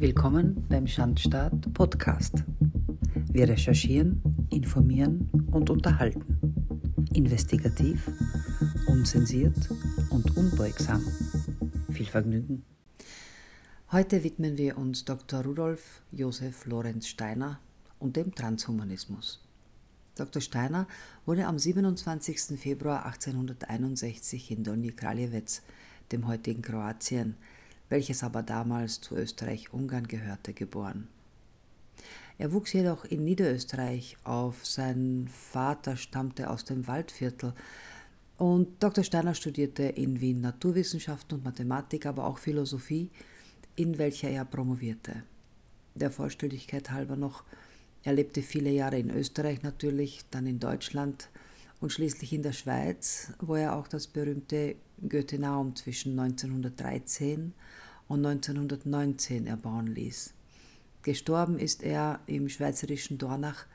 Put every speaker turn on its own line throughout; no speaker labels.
Willkommen beim Schandstaat Podcast. Wir recherchieren, informieren und unterhalten. Investigativ, unzensiert und unbeugsam. Viel Vergnügen. Heute widmen wir uns Dr. Rudolf Josef Lorenz Steiner und dem Transhumanismus. Dr. Steiner wurde am 27. Februar 1861 in Donji Kraljewec, dem heutigen Kroatien, welches aber damals zu Österreich-Ungarn gehörte, geboren. Er wuchs jedoch in Niederösterreich auf, sein Vater stammte aus dem Waldviertel und Dr. Steiner studierte in Wien Naturwissenschaften und Mathematik, aber auch Philosophie, in welcher er promovierte. Der Vollständigkeit halber noch, er lebte viele Jahre in Österreich natürlich, dann in Deutschland und schließlich in der Schweiz, wo er auch das berühmte Goethenaum zwischen 1913 und 1919 erbauen ließ. Gestorben ist er im schweizerischen Dornach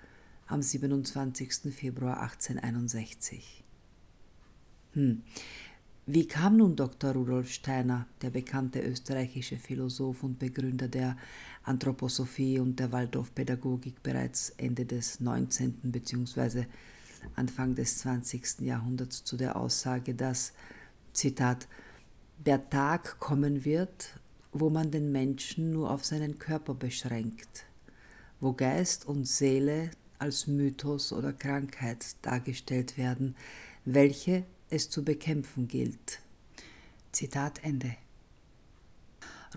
am 27. Februar 1861. Hm. Wie kam nun Dr. Rudolf Steiner, der bekannte österreichische Philosoph und Begründer der Anthroposophie und der Waldorfpädagogik bereits Ende des 19. bzw. Anfang des 20. Jahrhunderts zu der Aussage, dass, Zitat, der Tag kommen wird, wo man den Menschen nur auf seinen Körper beschränkt, wo Geist und Seele als Mythos oder Krankheit dargestellt werden, welche es zu bekämpfen gilt. Zitat Ende.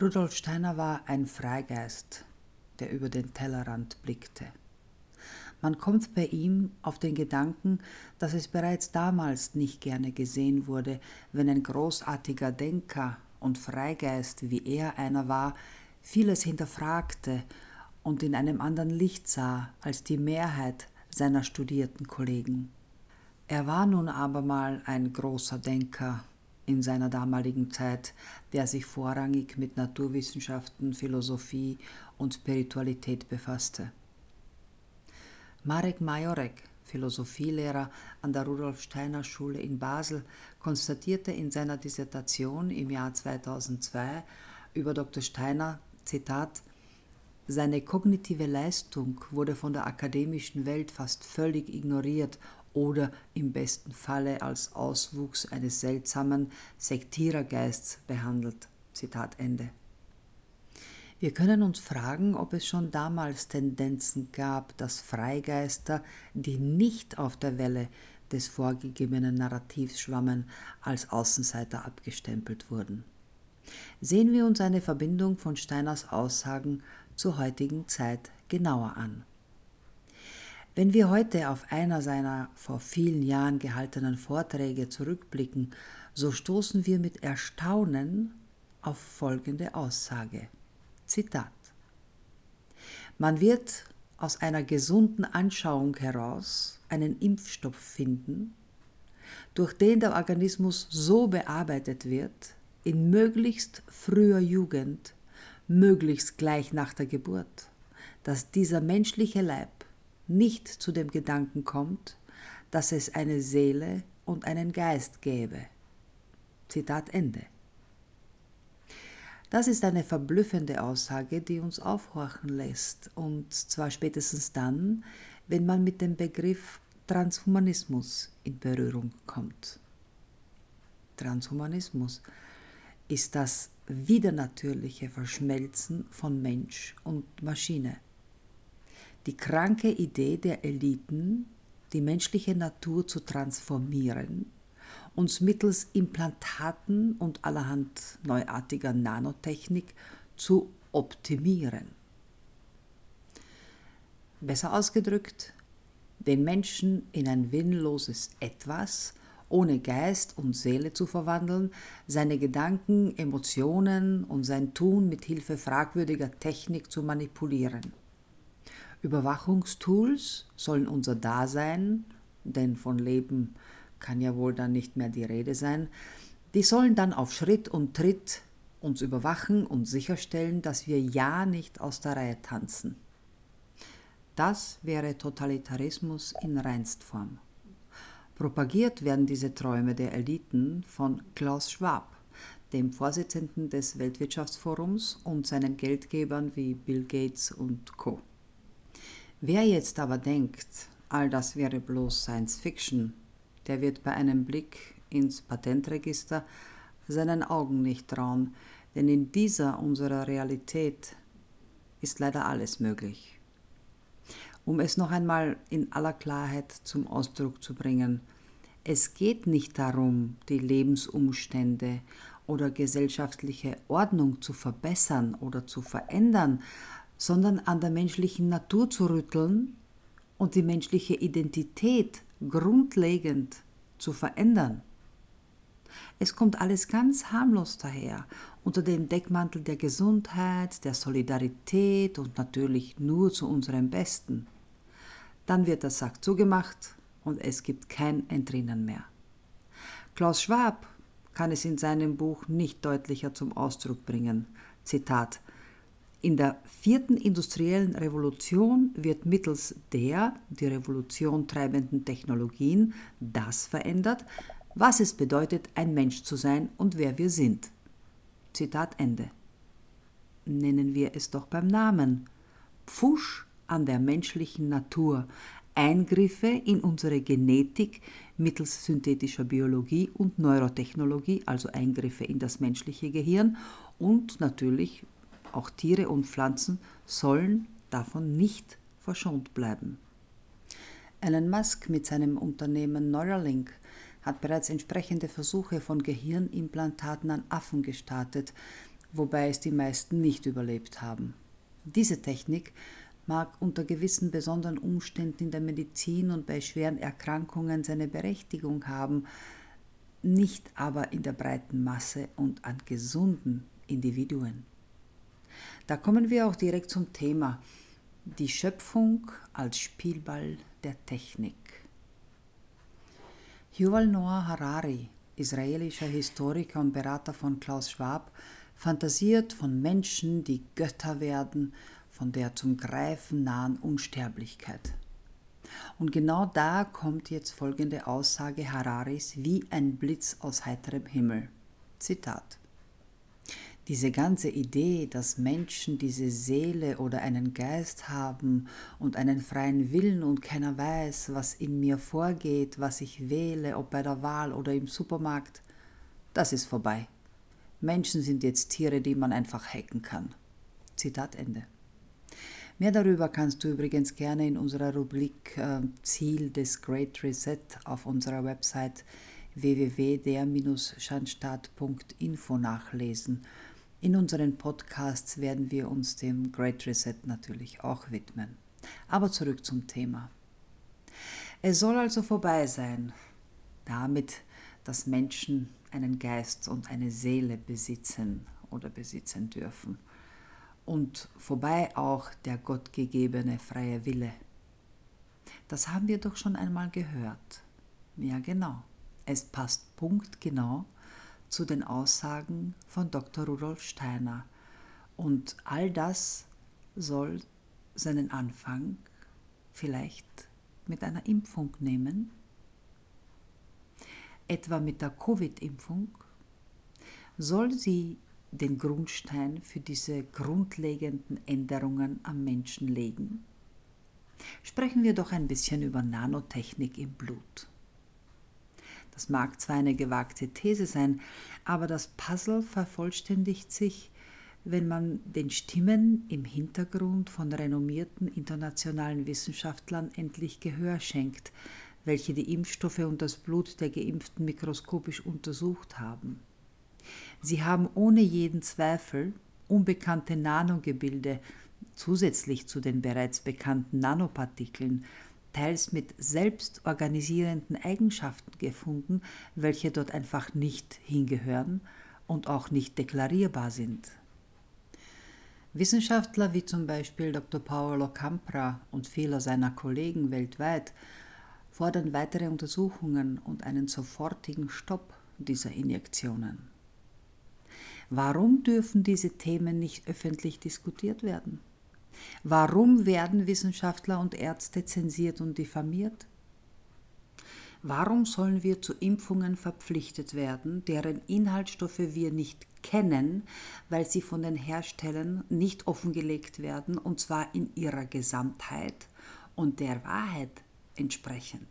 Rudolf Steiner war ein Freigeist, der über den Tellerrand blickte. Man kommt bei ihm auf den Gedanken, dass es bereits damals nicht gerne gesehen wurde, wenn ein großartiger Denker und Freigeist, wie er einer war, vieles hinterfragte und in einem anderen Licht sah als die Mehrheit seiner studierten Kollegen. Er war nun aber mal ein großer Denker in seiner damaligen Zeit, der sich vorrangig mit Naturwissenschaften, Philosophie und Spiritualität befasste. Marek Majorek Philosophielehrer an der Rudolf Steiner Schule in Basel, konstatierte in seiner Dissertation im Jahr 2002 über Dr. Steiner, Zitat, seine kognitive Leistung wurde von der akademischen Welt fast völlig ignoriert oder im besten Falle als Auswuchs eines seltsamen Sektierergeists behandelt. Zitat Ende. Wir können uns fragen, ob es schon damals Tendenzen gab, dass Freigeister, die nicht auf der Welle des vorgegebenen Narrativs schwammen, als Außenseiter abgestempelt wurden. Sehen wir uns eine Verbindung von Steiners Aussagen zur heutigen Zeit genauer an. Wenn wir heute auf einer seiner vor vielen Jahren gehaltenen Vorträge zurückblicken, so stoßen wir mit Erstaunen auf folgende Aussage. Zitat. Man wird aus einer gesunden Anschauung heraus einen Impfstoff finden, durch den der Organismus so bearbeitet wird, in möglichst früher Jugend, möglichst gleich nach der Geburt, dass dieser menschliche Leib nicht zu dem Gedanken kommt, dass es eine Seele und einen Geist gäbe. Zitat Ende. Das ist eine verblüffende Aussage, die uns aufhorchen lässt, und zwar spätestens dann, wenn man mit dem Begriff Transhumanismus in Berührung kommt. Transhumanismus ist das widernatürliche Verschmelzen von Mensch und Maschine. Die kranke Idee der Eliten, die menschliche Natur zu transformieren uns mittels Implantaten und allerhand neuartiger Nanotechnik zu optimieren. Besser ausgedrückt, den Menschen in ein willenloses Etwas ohne Geist und Seele zu verwandeln, seine Gedanken, Emotionen und sein Tun mit Hilfe fragwürdiger Technik zu manipulieren. Überwachungstools sollen unser Dasein, denn von Leben kann ja wohl dann nicht mehr die Rede sein, die sollen dann auf Schritt und Tritt uns überwachen und sicherstellen, dass wir ja nicht aus der Reihe tanzen. Das wäre Totalitarismus in Reinstform. Propagiert werden diese Träume der Eliten von Klaus Schwab, dem Vorsitzenden des Weltwirtschaftsforums und seinen Geldgebern wie Bill Gates und Co. Wer jetzt aber denkt, all das wäre bloß Science Fiction, der wird bei einem Blick ins Patentregister seinen Augen nicht trauen, denn in dieser unserer Realität ist leider alles möglich. Um es noch einmal in aller Klarheit zum Ausdruck zu bringen, es geht nicht darum, die Lebensumstände oder gesellschaftliche Ordnung zu verbessern oder zu verändern, sondern an der menschlichen Natur zu rütteln und die menschliche Identität grundlegend zu verändern. Es kommt alles ganz harmlos daher, unter dem Deckmantel der Gesundheit, der Solidarität und natürlich nur zu unserem Besten. Dann wird der Sack zugemacht und es gibt kein Entrinnen mehr. Klaus Schwab kann es in seinem Buch nicht deutlicher zum Ausdruck bringen. Zitat in der vierten industriellen Revolution wird mittels der die Revolution treibenden Technologien das verändert, was es bedeutet, ein Mensch zu sein und wer wir sind. Zitat Ende. Nennen wir es doch beim Namen. Pfusch an der menschlichen Natur, Eingriffe in unsere Genetik mittels synthetischer Biologie und Neurotechnologie, also Eingriffe in das menschliche Gehirn und natürlich auch Tiere und Pflanzen sollen davon nicht verschont bleiben. Elon Musk mit seinem Unternehmen Neuralink hat bereits entsprechende Versuche von Gehirnimplantaten an Affen gestartet, wobei es die meisten nicht überlebt haben. Diese Technik mag unter gewissen besonderen Umständen in der Medizin und bei schweren Erkrankungen seine Berechtigung haben, nicht aber in der breiten Masse und an gesunden Individuen. Da kommen wir auch direkt zum Thema, die Schöpfung als Spielball der Technik. Yuval Noah Harari, israelischer Historiker und Berater von Klaus Schwab, fantasiert von Menschen, die Götter werden, von der zum Greifen nahen Unsterblichkeit. Und genau da kommt jetzt folgende Aussage Hararis wie ein Blitz aus heiterem Himmel. Zitat diese ganze Idee, dass Menschen diese Seele oder einen Geist haben und einen freien Willen und keiner weiß, was in mir vorgeht, was ich wähle, ob bei der Wahl oder im Supermarkt, das ist vorbei. Menschen sind jetzt Tiere, die man einfach hacken kann. Zitat Ende. Mehr darüber kannst du übrigens gerne in unserer Rubrik äh, Ziel des Great Reset auf unserer Website www.der-schandstaat.info nachlesen in unseren Podcasts werden wir uns dem Great Reset natürlich auch widmen. Aber zurück zum Thema. Es soll also vorbei sein, damit, dass Menschen einen Geist und eine Seele besitzen oder besitzen dürfen. Und vorbei auch der gottgegebene freie Wille. Das haben wir doch schon einmal gehört. Ja, genau. Es passt punktgenau zu den Aussagen von Dr. Rudolf Steiner. Und all das soll seinen Anfang vielleicht mit einer Impfung nehmen, etwa mit der Covid-Impfung, soll sie den Grundstein für diese grundlegenden Änderungen am Menschen legen. Sprechen wir doch ein bisschen über Nanotechnik im Blut. Das mag zwar eine gewagte These sein, aber das Puzzle vervollständigt sich, wenn man den Stimmen im Hintergrund von renommierten internationalen Wissenschaftlern endlich Gehör schenkt, welche die Impfstoffe und das Blut der Geimpften mikroskopisch untersucht haben. Sie haben ohne jeden Zweifel unbekannte Nanogebilde zusätzlich zu den bereits bekannten Nanopartikeln teils mit selbstorganisierenden Eigenschaften gefunden, welche dort einfach nicht hingehören und auch nicht deklarierbar sind. Wissenschaftler wie zum Beispiel Dr. Paolo Campra und viele seiner Kollegen weltweit fordern weitere Untersuchungen und einen sofortigen Stopp dieser Injektionen. Warum dürfen diese Themen nicht öffentlich diskutiert werden? Warum werden Wissenschaftler und Ärzte zensiert und diffamiert? Warum sollen wir zu Impfungen verpflichtet werden, deren Inhaltsstoffe wir nicht kennen, weil sie von den Herstellern nicht offengelegt werden, und zwar in ihrer Gesamtheit und der Wahrheit entsprechend?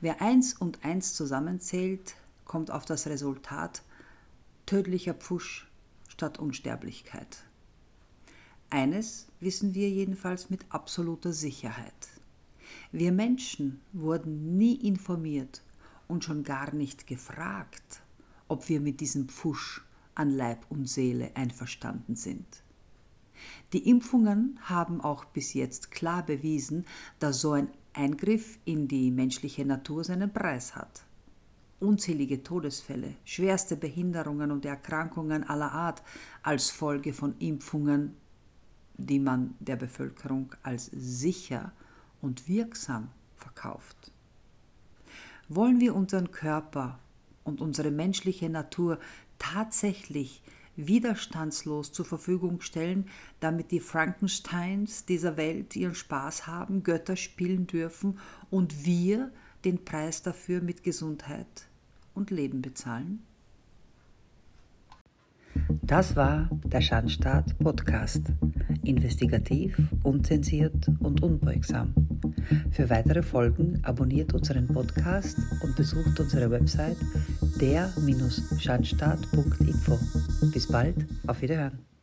Wer eins und eins zusammenzählt, kommt auf das Resultat tödlicher Pfusch statt Unsterblichkeit. Eines wissen wir jedenfalls mit absoluter Sicherheit. Wir Menschen wurden nie informiert und schon gar nicht gefragt, ob wir mit diesem Pfusch an Leib und Seele einverstanden sind. Die Impfungen haben auch bis jetzt klar bewiesen, dass so ein Eingriff in die menschliche Natur seinen Preis hat. Unzählige Todesfälle, schwerste Behinderungen und Erkrankungen aller Art als Folge von Impfungen, die man der Bevölkerung als sicher und wirksam verkauft. Wollen wir unseren Körper und unsere menschliche Natur tatsächlich widerstandslos zur Verfügung stellen, damit die Frankensteins dieser Welt ihren Spaß haben, Götter spielen dürfen und wir den Preis dafür mit Gesundheit und Leben bezahlen? Das war der Schandstaat Podcast. Investigativ, unzensiert und unbeugsam. Für weitere Folgen abonniert unseren Podcast und besucht unsere Website der-schandstaat.info. Bis bald, auf Wiederhören.